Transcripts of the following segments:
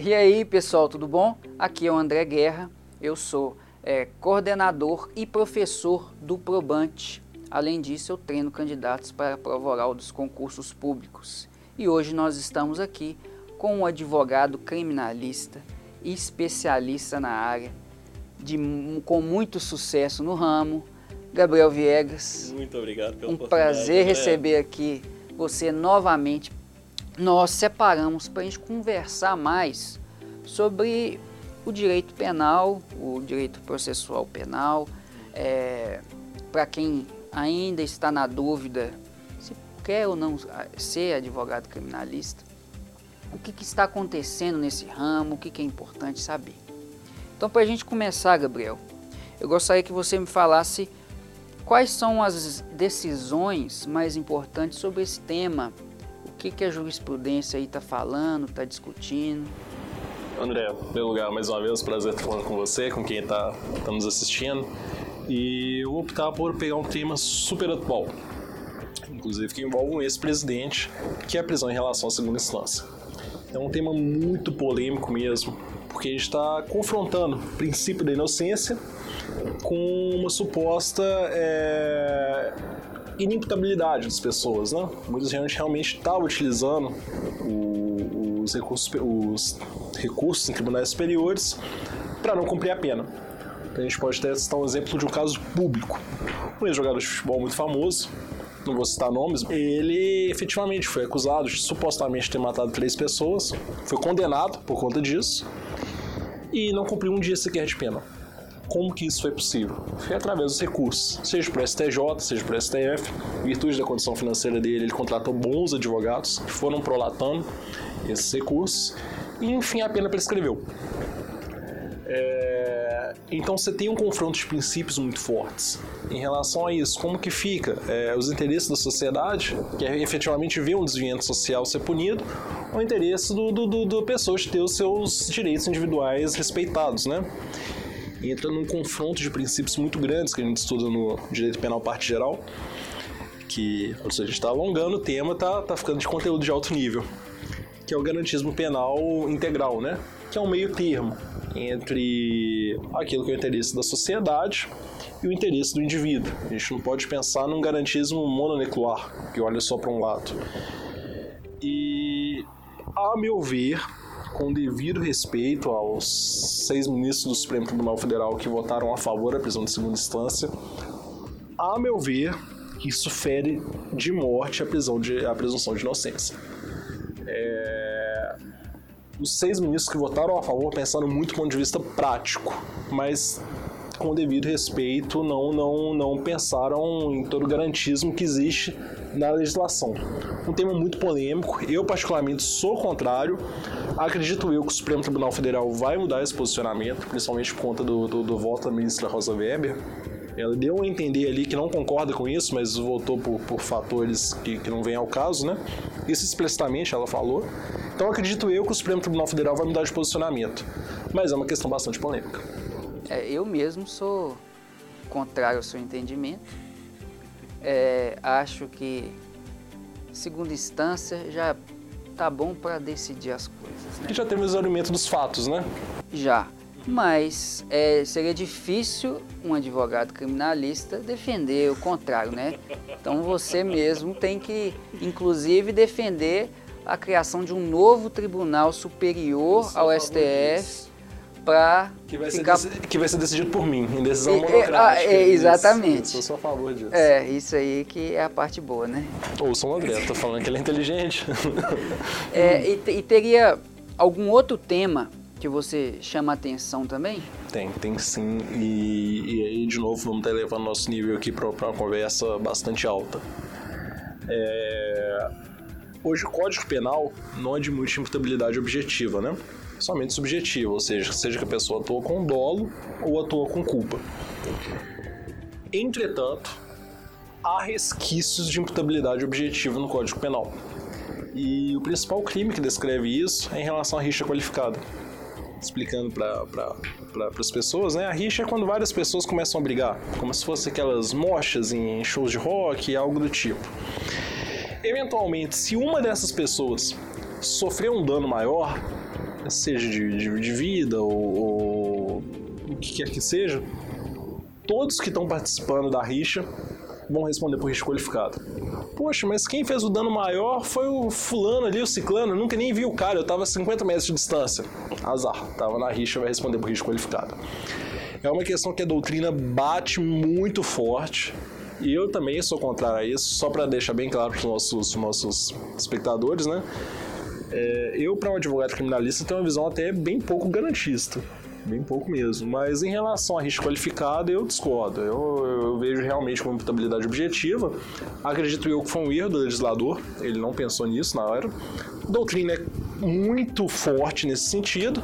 E aí, pessoal, tudo bom? Aqui é o André Guerra, eu sou é, coordenador e professor do Probante. Além disso, eu treino candidatos para a prova oral dos concursos públicos. E hoje nós estamos aqui com um advogado criminalista e especialista na área, de, com muito sucesso no ramo, Gabriel Viegas. Muito obrigado pela Um prazer receber aqui você novamente nós separamos para a gente conversar mais sobre o direito penal, o direito processual penal, é, para quem ainda está na dúvida se quer ou não ser advogado criminalista, o que, que está acontecendo nesse ramo, o que, que é importante saber. Então, para a gente começar, Gabriel, eu gostaria que você me falasse quais são as decisões mais importantes sobre esse tema que, que a jurisprudência aí está falando, está discutindo? André, em primeiro lugar, mais uma vez, prazer estar falando com você, com quem está tá nos assistindo. E eu vou optar por pegar um tema super atual, inclusive que envolve um ex-presidente, que é a prisão em relação à segunda instância. É um tema muito polêmico mesmo, porque a gente está confrontando o princípio da inocência com uma suposta é, inimputabilidade das pessoas, né? Muita gente realmente estava utilizando o, os, recursos, os recursos em tribunais superiores para não cumprir a pena. Então, a gente pode até citar um exemplo de um caso público. Um ex-jogador de futebol muito famoso, não vou citar nomes, ele efetivamente foi acusado de supostamente ter matado três pessoas, foi condenado por conta disso e não cumpriu um dia sequer de pena. Como que isso foi possível? Foi através dos recursos, seja para o STJ, seja para o STF. Em virtude da condição financeira dele, ele contratou bons advogados que foram prolatando esses recursos e, enfim, a pena prescreveu. É... Então você tem um confronto de princípios muito fortes em relação a isso. Como que fica é, os interesses da sociedade, que é efetivamente ver um desviante social ser punido, ou o interesse do, do, do, do pessoa de ter os seus direitos individuais respeitados, né? Entra num confronto de princípios muito grandes que a gente estuda no direito penal parte geral, que, ou seja, a gente está alongando o tema, tá, tá ficando de conteúdo de alto nível, que é o garantismo penal integral, né? Que é um meio termo entre aquilo que é o interesse da sociedade e o interesse do indivíduo. A gente não pode pensar num garantismo mononuclear, que olha só para um lado. E, a meu ver, com devido respeito aos seis ministros do Supremo Tribunal Federal que votaram a favor da prisão de segunda instância, a meu ver, isso fere de morte a, prisão de, a presunção de inocência. É... Os seis ministros que votaram a favor pensaram muito do ponto de vista prático, mas com devido respeito, não, não, não pensaram em todo o garantismo que existe na legislação. Um tema muito polêmico, eu particularmente sou contrário, acredito eu que o Supremo Tribunal Federal vai mudar esse posicionamento, principalmente por conta do, do, do voto da ministra Rosa Weber, ela deu a entender ali que não concorda com isso, mas votou por, por fatores que, que não vêm ao caso, né? Isso explicitamente ela falou. Então acredito eu que o Supremo Tribunal Federal vai mudar de posicionamento. Mas é uma questão bastante polêmica. É, eu mesmo sou contrário ao seu entendimento. É, acho que segunda instância já tá bom para decidir as coisas. Né? E já temos o argumento dos fatos, né? Já. Mas é, seria difícil um advogado criminalista defender o contrário, né? Então você mesmo tem que, inclusive, defender a criação de um novo tribunal superior ao STF para que vai ficar... ser que vai ser decidido por mim em decisão é, monocrática. Ah, é, exatamente. Isso, eu sou a favor disso. É, isso aí que é a parte boa, né? Ouça o André, tô falando que ele é inteligente. é, e, e, teria algum outro tema que você chama atenção também? Tem, tem sim. E, aí, de novo, vamos estar levando nosso nível aqui para uma conversa bastante alta. É... Hoje o Código Penal não admite imputabilidade objetiva, né? Somente subjetivo, ou seja, seja que a pessoa atua com dolo ou atua com culpa. Entretanto, há resquícios de imputabilidade objetiva no Código Penal. E o principal crime que descreve isso é em relação à rixa qualificada. Explicando para pra, as pessoas, né? A rixa é quando várias pessoas começam a brigar, como se fossem aquelas mochas em shows de rock, algo do tipo. Eventualmente, se uma dessas pessoas sofrer um dano maior, seja de, de, de vida ou, ou o que quer que seja, todos que estão participando da rixa vão responder por risco qualificado. Poxa, mas quem fez o dano maior foi o fulano ali, o ciclano. Eu nunca nem vi o cara, eu tava a 50 metros de distância. Azar, tava na rixa, vai responder por risco qualificado. É uma questão que a doutrina bate muito forte. E eu também sou contrário a isso, só para deixar bem claro para os nossos, nossos espectadores, né? É, eu, para um advogado criminalista, tenho uma visão até bem pouco garantista bem pouco mesmo. Mas em relação a risco qualificado, eu discordo. Eu, eu vejo realmente como imputabilidade objetiva. Acredito eu que foi um erro do legislador, ele não pensou nisso na hora. A doutrina é muito forte nesse sentido.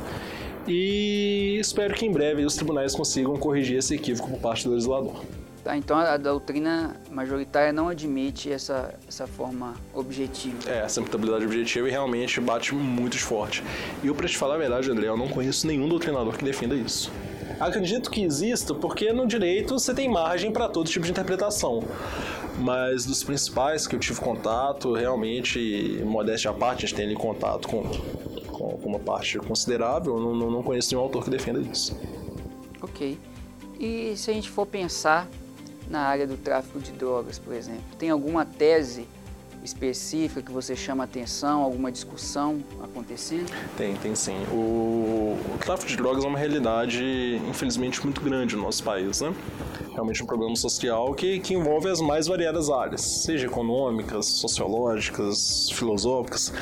E espero que em breve os tribunais consigam corrigir esse equívoco por parte do legislador. Tá, então a doutrina majoritária não admite essa, essa forma objetiva. É, essa imputabilidade objetiva e realmente bate muito forte. E eu, para te falar a verdade, André, eu não conheço nenhum doutrinador que defenda isso. Acredito que exista, porque no direito você tem margem para todo tipo de interpretação. Mas dos principais que eu tive contato, realmente, modéstia à parte, a gente tem ali contato com, com, com uma parte considerável, não, não, não conheço nenhum autor que defenda isso. Ok. E se a gente for pensar na área do tráfico de drogas, por exemplo? Tem alguma tese específica que você chama atenção, alguma discussão acontecendo? Tem, tem sim. O, o tráfico de drogas é uma realidade, infelizmente, muito grande no nosso país, né? Realmente um problema social que, que envolve as mais variadas áreas, seja econômicas, sociológicas, filosóficas.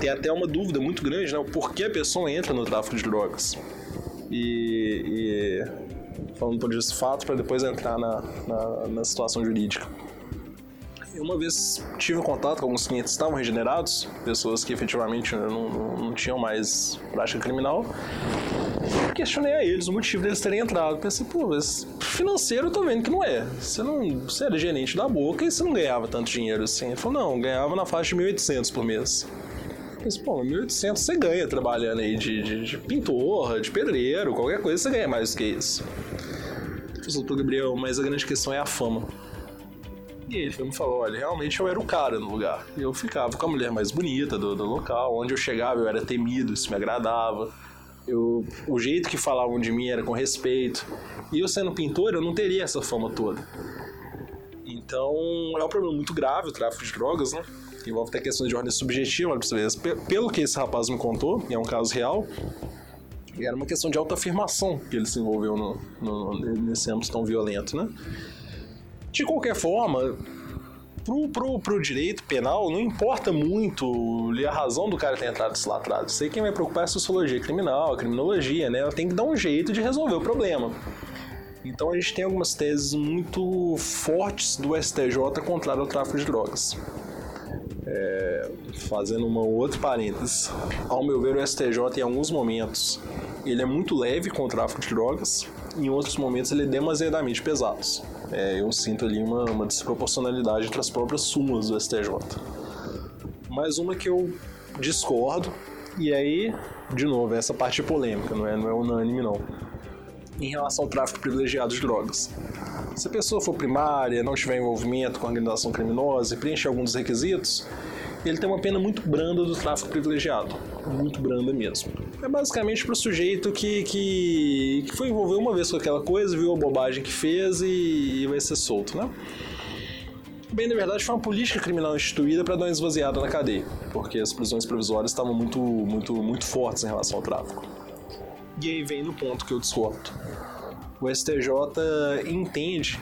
Tem até uma dúvida muito grande, né? O porquê a pessoa entra no tráfico de drogas. E, e falando por esse fato, para depois entrar na, na, na, situação jurídica. Eu uma vez tive contato com alguns clientes que estavam regenerados, pessoas que efetivamente não, não, não tinham mais prática criminal. Questionei a eles o motivo deles terem entrado. Pensei, pô, mas financeiro eu tô vendo que não é. Você não você era gerente da boca e você não ganhava tanto dinheiro assim. Ele falou, não, ganhava na faixa de 1.800 por mês. Mas, pô, 1.800 você ganha trabalhando aí de, de, de, pintor, de pedreiro, qualquer coisa você ganha mais do que isso. Falei, doutor Gabriel, mas a grande questão é a fama. E ele me falou, olha, realmente eu era o cara no lugar. Eu ficava com a mulher mais bonita do, do local, onde eu chegava eu era temido, isso me agradava. Eu, o jeito que falavam de mim era com respeito. E eu sendo pintor, eu não teria essa fama toda. Então, é um problema muito grave o tráfico de drogas, né? Envolve até questões de ordem subjetiva, olha pra você ver. Pelo que esse rapaz me contou, e é um caso real, era uma questão de autoafirmação que ele se envolveu no, no, nesse âmbito tão violento, né? De qualquer forma, pro, pro, pro direito penal, não importa muito a razão do cara ter entrado lá atrás. Sei quem vai preocupar é a sociologia criminal, a criminologia, né? Ela tem que dar um jeito de resolver o problema. Então a gente tem algumas teses muito fortes do STJ contra o tráfico de drogas. É, fazendo uma outra parêntese, ao meu ver, o STJ em alguns momentos ele é muito leve com o tráfico de drogas, em outros momentos ele é demasiadamente pesado. É, eu sinto ali uma, uma desproporcionalidade entre as próprias súmulas do STJ. Mais uma que eu discordo, e aí, de novo, essa parte polêmica, não é, não é unânime não. Em relação ao tráfico privilegiado de drogas. Se a pessoa for primária, não tiver envolvimento com a organização criminosa e preencher alguns dos requisitos, ele tem uma pena muito branda do tráfico privilegiado. Muito branda mesmo. É basicamente para o sujeito que, que, que, foi envolver uma vez com aquela coisa, viu a bobagem que fez e, e vai ser solto, né? Bem, na verdade, foi uma política criminal instituída para dar uma esvaziada na cadeia, porque as prisões provisórias estavam muito, muito, muito fortes em relação ao tráfico. E aí vem no ponto que eu discordo o STJ entende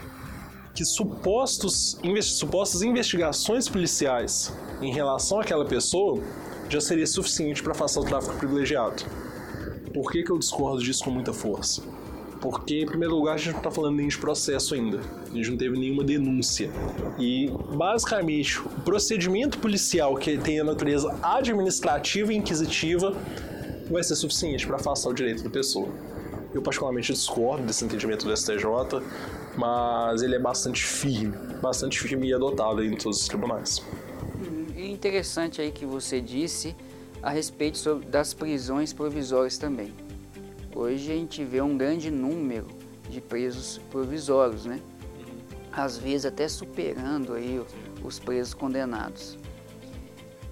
que supostos, supostas investigações policiais em relação àquela pessoa já seria suficiente para afastar o tráfico privilegiado. Por que, que eu discordo disso com muita força? Porque, em primeiro lugar, a gente não está falando nem de processo ainda. A gente não teve nenhuma denúncia. E, basicamente, o procedimento policial que tem a natureza administrativa e inquisitiva vai ser suficiente para afastar o direito da pessoa. Eu particularmente discordo desse entendimento do STJ, mas ele é bastante firme, bastante firme e adotado em todos os tribunais. É interessante aí que você disse a respeito das prisões provisórias também. Hoje a gente vê um grande número de presos provisórios, né? Às vezes até superando aí os presos condenados.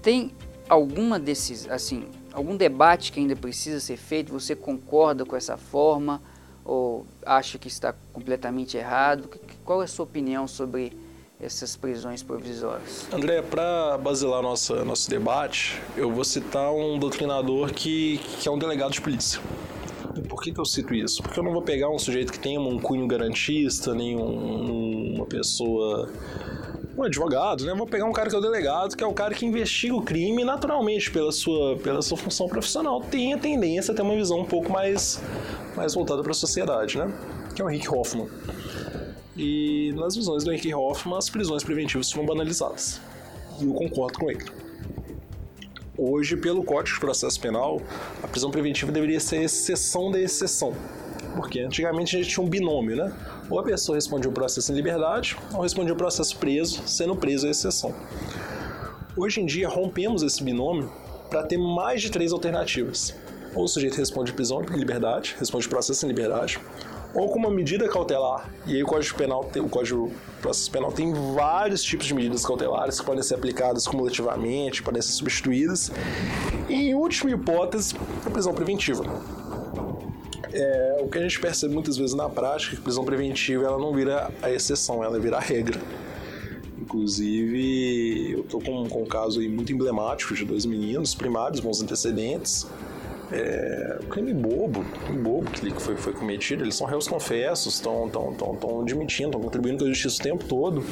Tem alguma desses, assim, algum debate que ainda precisa ser feito? Você concorda com essa forma ou acha que está completamente errado? Qual é a sua opinião sobre essas prisões provisórias? André, para basilar nossa, nosso debate, eu vou citar um doutrinador que, que é um delegado de polícia. Por que, que eu cito isso? Porque eu não vou pegar um sujeito que tenha um cunho garantista, nem um, uma pessoa um advogado, né? Vou pegar um cara que é o delegado, que é o cara que investiga o crime naturalmente, pela sua, pela sua função profissional, tem a tendência a ter uma visão um pouco mais, mais voltada para a sociedade, né? Que é o Rick Hoffman. E nas visões do Henry Hoffman, as prisões preventivas foram banalizadas. E eu concordo com ele. Hoje, pelo Código de Processo Penal, a prisão preventiva deveria ser exceção da exceção. Porque antigamente a gente tinha um binômio, né? Ou a pessoa respondia o processo em liberdade, ou respondia o processo preso, sendo preso a exceção. Hoje em dia, rompemos esse binômio para ter mais de três alternativas. Ou o sujeito responde prisão em liberdade, responde processo em liberdade, ou com uma medida cautelar. E aí o Código Penal, o Código Processo Penal tem vários tipos de medidas cautelares que podem ser aplicadas cumulativamente, podem ser substituídas. E em última hipótese, a prisão preventiva. É, o que a gente percebe muitas vezes na prática é que prisão preventiva ela não vira a exceção, ela vira a regra. Inclusive, eu tô com, com um caso aí muito emblemático de dois meninos primários, bons antecedentes, é, crime bobo, crime bobo que foi, foi cometido, eles são réus confessos, estão tão, tão, tão admitindo, estão contribuindo com a justiça o tempo todo.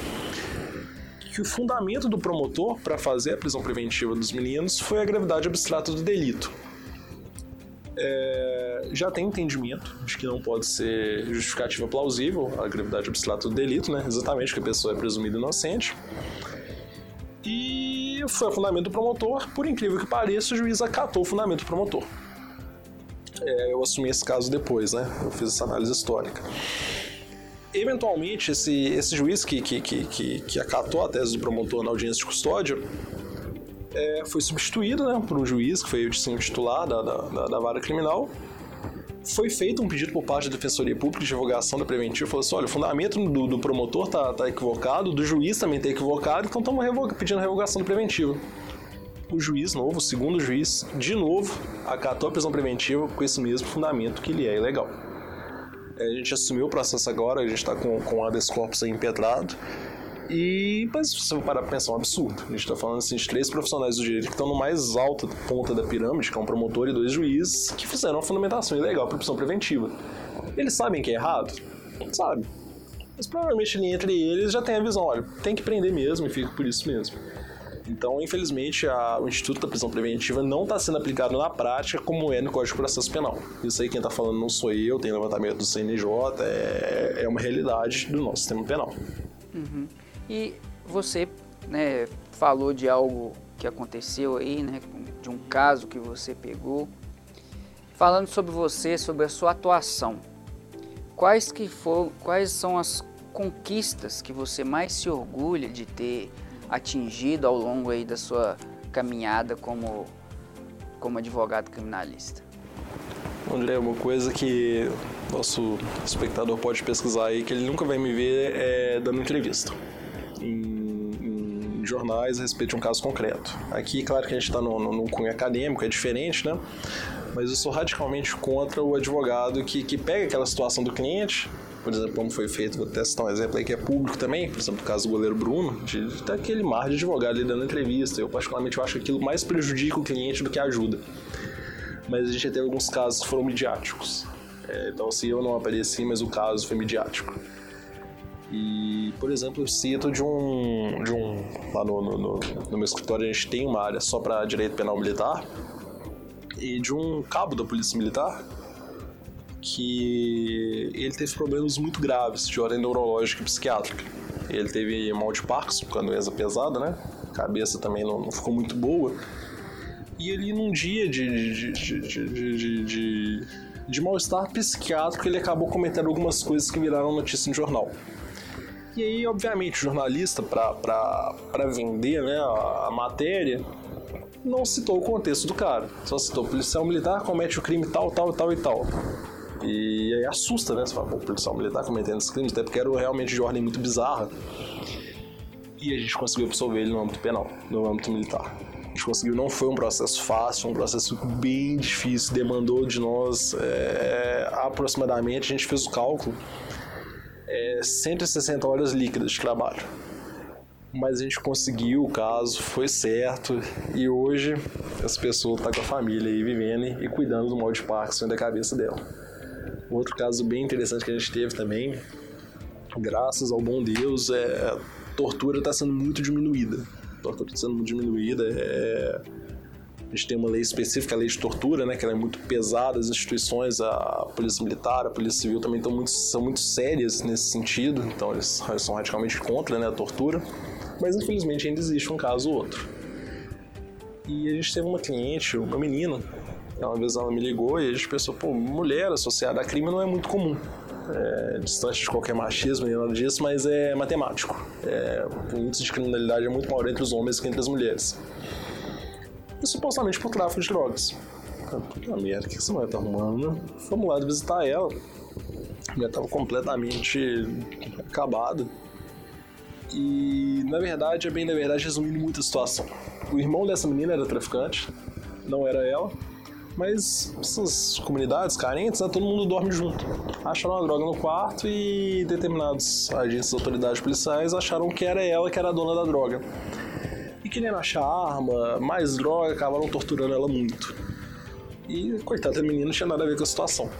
Que o fundamento do promotor para fazer a prisão preventiva dos meninos foi a gravidade abstrata do delito. É, já tem entendimento de que não pode ser justificativa plausível a gravidade abstrata do delito, né? exatamente que a pessoa é presumida inocente. E foi o fundamento do promotor, por incrível que pareça, o juiz acatou o fundamento do promotor é, eu assumi esse caso depois, né? Eu fiz essa análise histórica. Eventualmente, esse, esse juiz que, que, que, que, acatou a tese do promotor na audiência de custódia é, foi substituído né, por um juiz que foi o titular da, da, da, vara criminal. Foi feito um pedido por parte da Defensoria Pública de revogação da preventiva. Falou assim: olha, o fundamento do, do promotor tá, tá equivocado, do juiz também tá equivocado, então estamos revoga, pedindo a revogação da preventiva o juiz novo, o segundo juiz, de novo, acatou a prisão preventiva com esse mesmo fundamento que ele é ilegal. É, a gente assumiu o processo agora, a gente está com, com o habeas corpus aí impetrado. E, mas se você parar pra pensar, é um absurdo. A gente está falando assim, de três profissionais do direito que estão no mais alto ponta da pirâmide, que é um promotor e dois juízes, que fizeram uma fundamentação ilegal para prisão preventiva. Eles sabem que é errado? Sabe. Mas provavelmente entre eles já tem a visão, olha, tem que prender mesmo e fica por isso mesmo. Então, infelizmente, a, o Instituto da Prisão Preventiva não está sendo aplicado na prática como é no Código de Processo Penal. Isso aí quem está falando não sou eu, tem levantamento do CNJ, é, é uma realidade do nosso sistema penal. Uhum. E você né, falou de algo que aconteceu aí, né, de um caso que você pegou. Falando sobre você, sobre a sua atuação, quais que foram, quais são as conquistas que você mais se orgulha de ter atingido ao longo aí da sua caminhada como, como advogado criminalista? André, uma coisa que nosso espectador pode pesquisar aí, que ele nunca vai me ver é dando entrevista em, em jornais a respeito de um caso concreto. Aqui, claro que a gente está num cunho acadêmico, é diferente, né? Mas eu sou radicalmente contra o advogado que, que pega aquela situação do cliente, por exemplo, como foi feito, vou testar um exemplo aí que é público também, por exemplo, o caso do goleiro Bruno, de, de ter aquele mar de advogado ali dando entrevista. Eu, particularmente, eu acho que aquilo mais prejudica o cliente do que ajuda. Mas a gente já teve alguns casos que foram midiáticos. É, então, se eu não apareci, mas o caso foi midiático. E, por exemplo, eu cito de um. De um lá no, no, no, no meu escritório, a gente tem uma área só para direito penal militar, e de um cabo da Polícia Militar que ele teve problemas muito graves de ordem neurológica e psiquiátrica. Ele teve mal de Parkinson, com a doença pesada, né? A cabeça também não, não ficou muito boa. E ele, num dia de, de, de, de, de mal-estar psiquiátrico, ele acabou cometendo algumas coisas que viraram notícia no jornal. E aí, obviamente, o jornalista, para vender né, a, a matéria, não citou o contexto do cara. Só citou policial militar comete o crime tal, tal, tal e tal. E aí assusta, né? Você fala, pô, policial militar cometendo esse crime, até porque era realmente de ordem muito bizarra. E a gente conseguiu absorver ele no âmbito penal, no âmbito militar. gente conseguiu. Não foi um processo fácil, um processo bem difícil, demandou de nós é, aproximadamente, a gente fez o cálculo, é, 160 horas líquidas de trabalho. Mas a gente conseguiu o caso, foi certo, e hoje essa pessoa está com a família aí vivendo e cuidando do mal de Parkinson da cabeça dela. Outro caso bem interessante que a gente teve também, graças ao bom Deus, é, a tortura está sendo muito diminuída tortura está sendo diminuída. É... A gente tem uma lei específica, a lei de tortura, né, que é muito pesada, as instituições, a polícia militar, a polícia civil também estão muito, são muito sérias nesse sentido, então eles são radicalmente contra né, a tortura, mas infelizmente ainda existe um caso ou outro. E a gente teve uma cliente, uma menina, uma vez ela me ligou e a gente pensou, pô, mulher associada a crime não é muito comum é, distante de qualquer machismo e nada disso, mas é matemático. É, o índice de criminalidade é muito maior entre os homens que entre as mulheres. E supostamente por tráfico de drogas. Puta merda, o que essa mulher tá arrumando? Fomos lá visitar ela. A mulher tava completamente acabada. E, na verdade, é bem na verdade, resumindo muito a situação. O irmão dessa menina era traficante, não era ela mas essas comunidades carentes, né, todo mundo dorme junto. Acharam uma droga no quarto e determinados agentes autoridades policiais acharam que era ela que era a dona da droga. E querendo achar arma, mais droga, acabaram torturando ela muito. E coitada da menina não tinha nada a ver com a situação.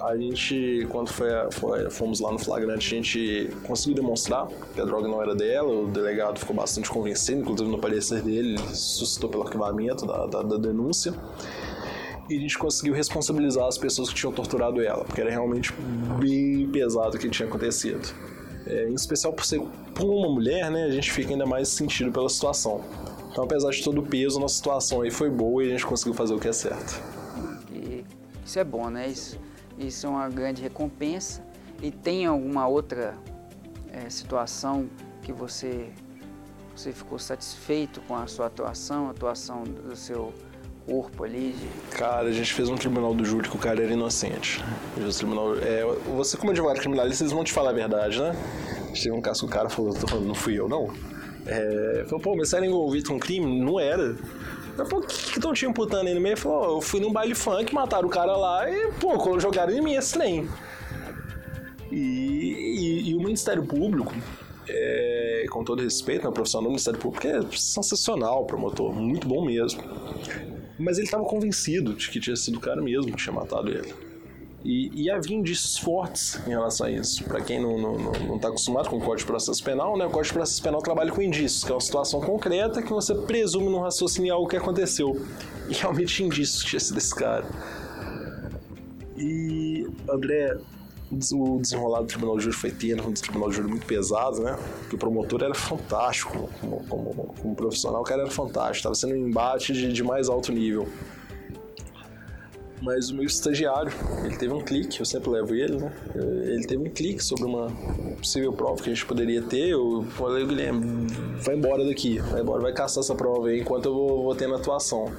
A gente, quando foi, foi, fomos lá no flagrante, a gente conseguiu demonstrar que a droga não era dela. O delegado ficou bastante convencido, inclusive no parecer dele, suscitou pelo arquivamento da, da, da denúncia e a gente conseguiu responsabilizar as pessoas que tinham torturado ela, porque era realmente bem pesado o que tinha acontecido. É, em especial por ser por uma mulher, né, a gente fica ainda mais sentido pela situação. Então, apesar de todo o peso, nossa situação aí foi boa e a gente conseguiu fazer o que é certo. E isso é bom, né? Isso, isso é uma grande recompensa. E tem alguma outra é, situação que você, você ficou satisfeito com a sua atuação, a atuação do seu corpo ali? De... Cara, a gente fez um tribunal do júri que o cara era inocente. Tribunal, é, você, como advogado criminalista, eles vão te falar a verdade, né? Teve um caso que o cara falou, não fui eu, não. É, falou, pô, mas você era envolvido com crime? Não era. Eu falei, o que estão te imputando aí no meio? Falou, eu fui num baile funk, mataram o cara lá e, pô, jogaram em mim esse trem. E, e, e o Ministério Público, é, com todo respeito, né, o profissional do Ministério Público é sensacional, promotor, muito bom mesmo. Mas ele estava convencido de que tinha sido o cara mesmo que tinha matado ele. E, e havia indícios fortes em relação a isso. Para quem não está não, não, tá acostumado com o Código de Processo Penal, né, o Código de Processo Penal trabalha com indícios, que é uma situação concreta que você presume no raciocínio algo que aconteceu. E realmente indícios tinha sido esse cara. E, André, o desenrolar do tribunal de júri foi tendo, um tribunal de júri muito pesado, né? Porque o promotor era fantástico como, como, como profissional, o cara era fantástico, estava sendo um embate de, de mais alto nível. Mas o meu estagiário, ele teve um clique, eu sempre levo ele, né? Ele teve um clique sobre uma possível prova que a gente poderia ter. Eu falei, Guilherme, vai embora daqui, vai embora, vai caçar essa prova aí enquanto eu vou, vou na atuação.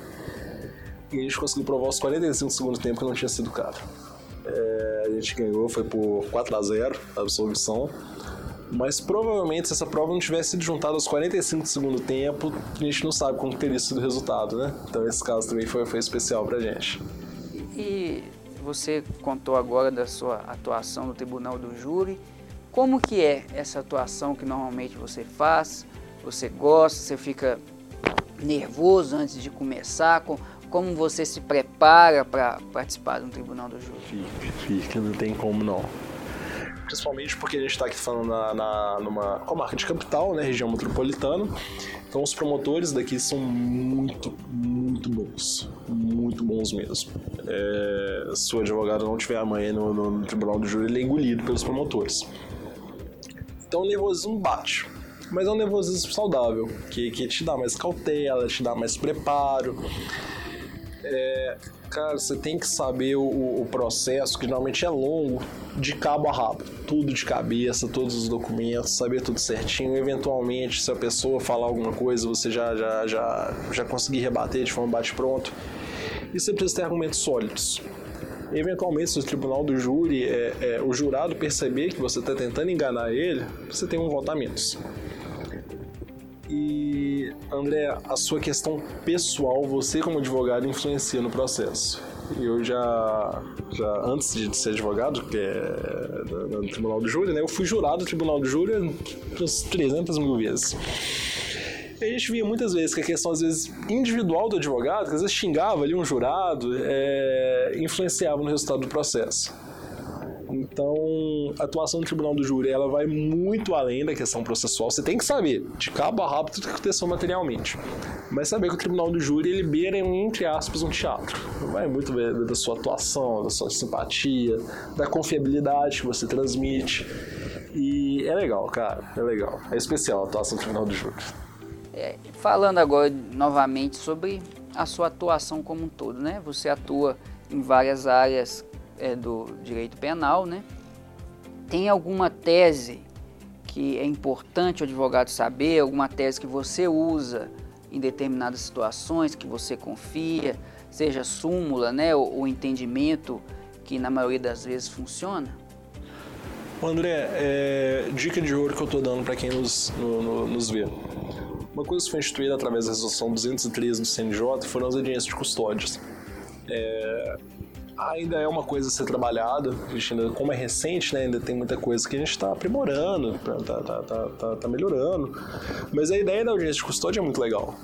E a gente conseguiu provar os 45 segundos tempo que não tinha sido cara. É, a gente ganhou, foi por 4 a 0 a absolvição. Mas provavelmente se essa prova não tivesse sido juntada aos 45 do segundo tempo, a gente não sabe como teria sido o resultado, né? Então esse caso também foi, foi especial pra gente. E você contou agora da sua atuação no Tribunal do Júri. Como que é essa atuação que normalmente você faz? Você gosta, você fica nervoso antes de começar? Como você se prepara para participar de um tribunal do júri? Fica, fica, não tem como não. Principalmente porque a gente está aqui falando na, na, numa comarca de capital, né, região metropolitana. Então os promotores daqui são muito, muito bons. Muito bons mesmo. É, se o advogado não tiver amanhã no, no, no tribunal do júri, ele é engolido pelos promotores. Então o nervosismo bate mas é um nervosismo saudável, que, que te dá mais cautela, te dá mais preparo. É, cara, você tem que saber o, o, processo, que normalmente é longo, de cabo a rabo. Tudo de cabeça, todos os documentos, saber tudo certinho. Eventualmente, se a pessoa falar alguma coisa, você já, já, já, já conseguir rebater de forma bate-pronto. E você precisa ter argumentos sólidos. Eventualmente, se o tribunal do júri, é, é o jurado perceber que você está tentando enganar ele, você tem um menos. E, André, a sua questão pessoal, você como advogado, influencia no processo. Eu já, já antes de ser advogado, que é no Tribunal do Júri, né, eu fui jurado do Tribunal do Júri umas 300 mil vezes. E a gente via muitas vezes que a questão, às vezes, individual do advogado, que às vezes xingava ali um jurado, é, influenciava no resultado do processo. Então, a atuação do tribunal do júri ela vai muito além da questão processual. Você tem que saber, de cabo a rabo, tudo que aconteceu materialmente. Mas saber que o tribunal do júri ele beira, entre aspas, um teatro. Vai muito da sua atuação, da sua simpatia, da confiabilidade que você transmite. E é legal, cara, é legal. É especial a atuação do tribunal do júri. É, falando agora novamente sobre a sua atuação como um todo, né? Você atua em várias áreas é, do direito penal, né? Tem alguma tese que é importante o advogado saber, alguma tese que você usa em determinadas situações, que você confia, seja súmula, né, o, entendimento que na maioria das vezes funciona? André, é, dica de ouro que eu estou dando para quem nos, no, no, nos vê. Uma coisa que foi instituída através da resolução 213 do CNJ foram as audiências de custódias. É, ainda é uma coisa a ser trabalhada, a ainda, como é recente, né, ainda tem muita coisa que a gente está aprimorando, tá, tá, tá, tá, tá melhorando. Mas a ideia da audiência de custódia é muito legal.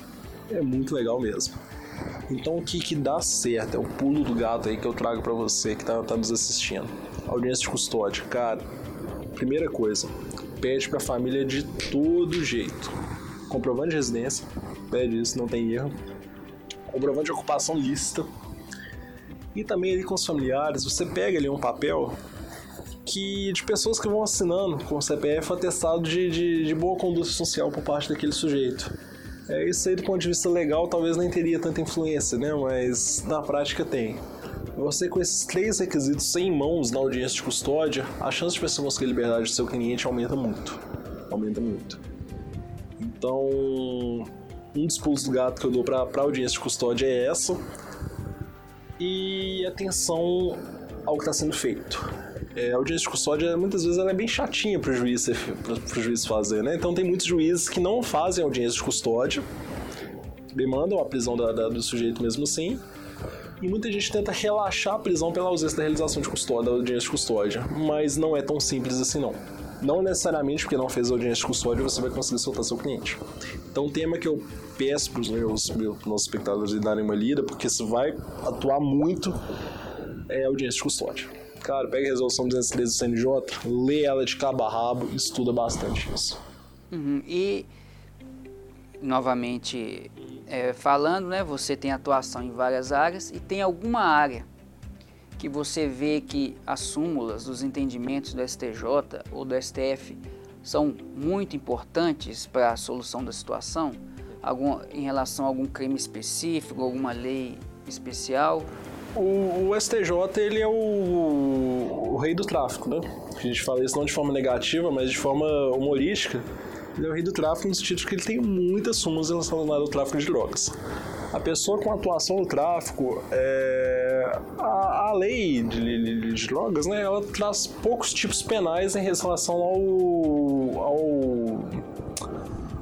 É muito legal mesmo. Então o que, que dá certo é o pulo do gato aí que eu trago para você que tá, tá nos assistindo. Audiência de custódia, cara, primeira coisa, pede pra família de todo jeito. Comprovante de residência, pede isso, não tem erro. Comprovante de ocupação lista, e também ali com os familiares, você pega ali um papel que de pessoas que vão assinando com o CPF atestado de, de, de boa conduta social por parte daquele sujeito. É, isso aí do ponto de vista legal talvez nem teria tanta influência, né? Mas na prática tem. Você com esses três requisitos em mãos na audiência de custódia, a chance de você conseguir liberdade do seu cliente aumenta muito. Aumenta muito. Então, um dos pulos do gato que eu dou para a audiência de custódia é essa e atenção ao que está sendo feito. É, a audiência de custódia, muitas vezes, ela é bem chatinha para o juiz, juiz fazer, né? Então, tem muitos juízes que não fazem audiência de custódia, demandam a prisão da, da, do sujeito mesmo assim, e muita gente tenta relaxar a prisão pela ausência da realização de custódia, da audiência de custódia, mas não é tão simples assim não. Não necessariamente porque não fez audiência de custódia você vai conseguir soltar seu cliente. Então, o tema que eu peço para os meus, meus nossos espectadores darem uma lida, porque isso vai atuar muito é audiência de custódia. Cara, pega a resolução 213 do CNJ, lê ela de cabo a rabo estuda bastante isso. Uhum. E, novamente, é, falando, né, você tem atuação em várias áreas e tem alguma área que você vê que as súmulas, os entendimentos do STJ ou do STF são muito importantes para a solução da situação? Algum, em relação a algum crime específico, alguma lei especial? O, o STJ ele é o, o, rei do tráfico, né? A gente fala isso não de forma negativa, mas de forma humorística. Ele é o rei do tráfico no sentido que ele tem muitas súmulas relacionadas ao tráfico de drogas. A pessoa com atuação no tráfico, é... a, a, lei de, de, de, drogas, né, ela traz poucos tipos penais em relação ao, ao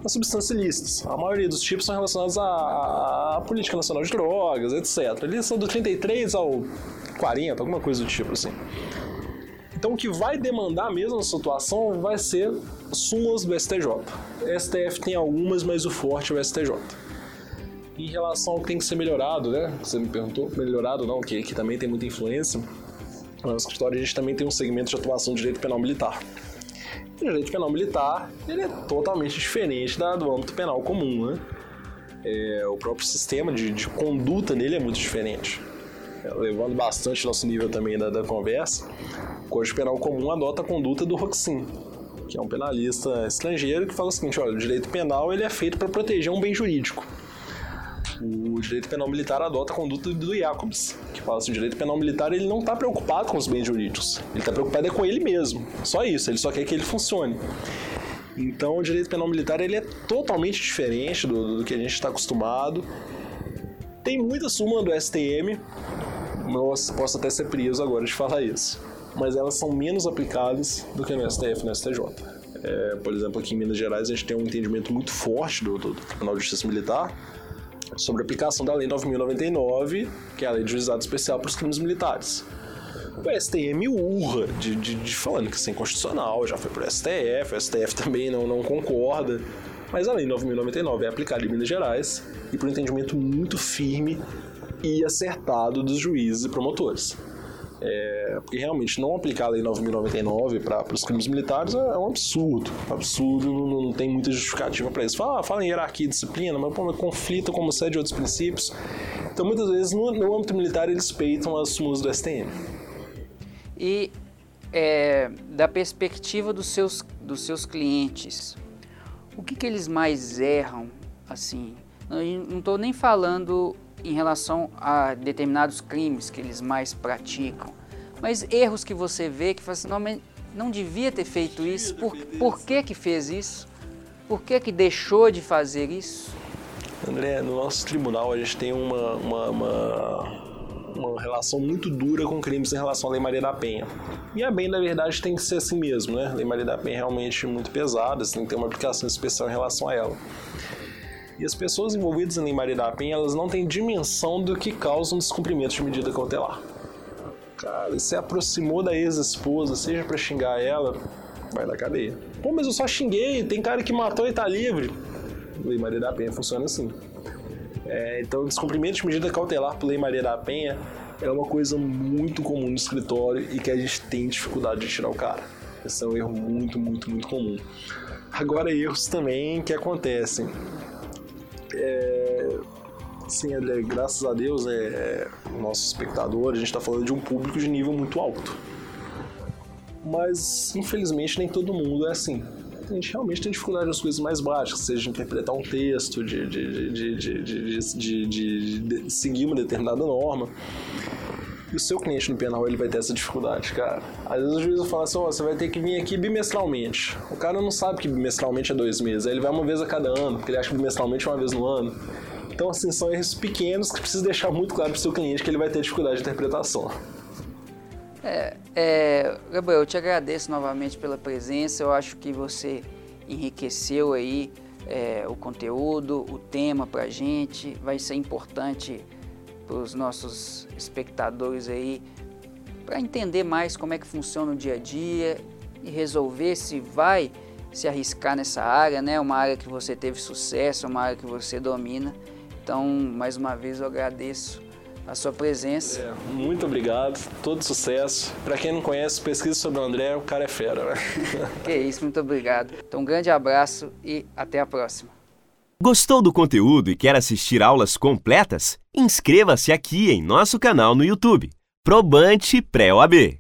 as substâncias ilícitas. A maioria dos tipos são relacionados à, à Política Nacional de Drogas, etc. Eles são do 33 ao 40, alguma coisa do tipo assim. Então, o que vai demandar mesmo a situação vai ser súmulas do STJ. STF tem algumas, mas o forte é o STJ. Em relação ao que tem que ser melhorado, né? Você me perguntou, melhorado não, que, que também tem muita influência. No escritório a gente também tem um segmento de atuação de direito penal militar. O direito penal militar ele é totalmente diferente da, do âmbito penal comum, né? É, o próprio sistema de, de, conduta nele é muito diferente. É, levando bastante nosso nível também da, da conversa, o Código Penal Comum adota a conduta do Roxin, que é um penalista estrangeiro que fala o seguinte, olha, o direito penal ele é feito para proteger um bem jurídico o direito penal militar adota a conduta do Jacobs, que fala assim, o direito penal militar ele não está preocupado com os bens jurídicos, ele está preocupado é com ele mesmo, só isso, ele só quer que ele funcione. Então o direito penal militar ele é totalmente diferente do, do que a gente está acostumado. Tem muita súmula do STM, eu posso até ser preso agora de falar isso, mas elas são menos aplicadas do que no STF e no STJ. É, por exemplo, aqui em Minas Gerais a gente tem um entendimento muito forte do, do, do Tribunal de Justiça Militar sobre a aplicação da Lei 9.099, que é a Lei de Juizado Especial para os Crimes Militares. O STM urra de, de, de, falando que isso é inconstitucional, já foi pro STF, o STF também não, não concorda. Mas a Lei 9.099 é aplicada em Minas Gerais e por um entendimento muito firme e acertado dos juízes e promotores. É, porque realmente não aplicar a Lei 9.099 para os crimes militares é, é, um absurdo. Absurdo, não, não tem muita justificativa para isso. Fala, fala em hierarquia e disciplina, mas, pô, mas como sede de outros princípios. Então, muitas vezes, no, no âmbito militar, eles peitam as súmulas do STM. E é, da perspectiva dos seus, dos seus clientes, o que, que eles mais erram, assim? Não estou nem falando em relação a determinados crimes que eles mais praticam, mas erros que você vê que faz assim, não, não devia ter feito isso, por, por que que fez isso? Por que que deixou de fazer isso? André, no nosso tribunal a gente tem uma, uma, uma uma relação muito dura com crimes em relação à Lei Maria da Penha. E a bem, na verdade, tem que ser assim mesmo, né? A Lei Maria da Penha é realmente muito pesada, você tem que ter uma aplicação especial em relação a ela. E as pessoas envolvidas em Lei Maria da Penha, elas não têm dimensão do que causa um descumprimento de medida cautelar. Cara, se aproximou da ex-esposa, seja para xingar ela, vai na cadeia. Pô, mas eu só xinguei, tem cara que matou e tá livre. Lei Maria da Penha funciona assim. É, então, descumprimento de medida cautelar por Lei Maria da Penha é uma coisa muito comum no escritório e que a gente tem dificuldade de tirar o cara. Esse é um erro muito, muito, muito comum. Agora, erros também que acontecem. É, André, graças a Deus, é, é, nosso espectador, a gente está falando de um público de nível muito alto. Mas, infelizmente, nem todo mundo é assim a gente realmente tem dificuldade nas coisas mais básicas, seja de interpretar um texto, de, de, de, de, seguir uma determinada norma. E o seu cliente no penal ele vai ter essa dificuldade, cara. Às vezes o juiz fala assim: oh, você vai ter que vir aqui bimestralmente. O cara não sabe que bimestralmente é dois meses, aí ele vai uma vez a cada ano, porque ele acha que bimestralmente é uma vez no ano. Então, assim, são erros pequenos que precisa deixar muito claro para o seu cliente que ele vai ter dificuldade de interpretação. É, é, Gabriel, eu te agradeço novamente pela presença. Eu acho que você enriqueceu aí é, o conteúdo, o tema para a gente. Vai ser importante para os nossos espectadores aí para entender mais como é que funciona o dia a dia e resolver se vai se arriscar nessa área, né? Uma área que você teve sucesso, uma área que você domina. Então, mais uma vez eu agradeço a sua presença. É, muito obrigado, todo sucesso. Para quem não conhece, pesquisa sobre o André, o cara é fera. Né? que isso, muito obrigado. Então, um grande abraço e até a próxima. Gostou do conteúdo e quer assistir aulas completas? Inscreva-se aqui em nosso canal no YouTube. Probante Pré-OAB.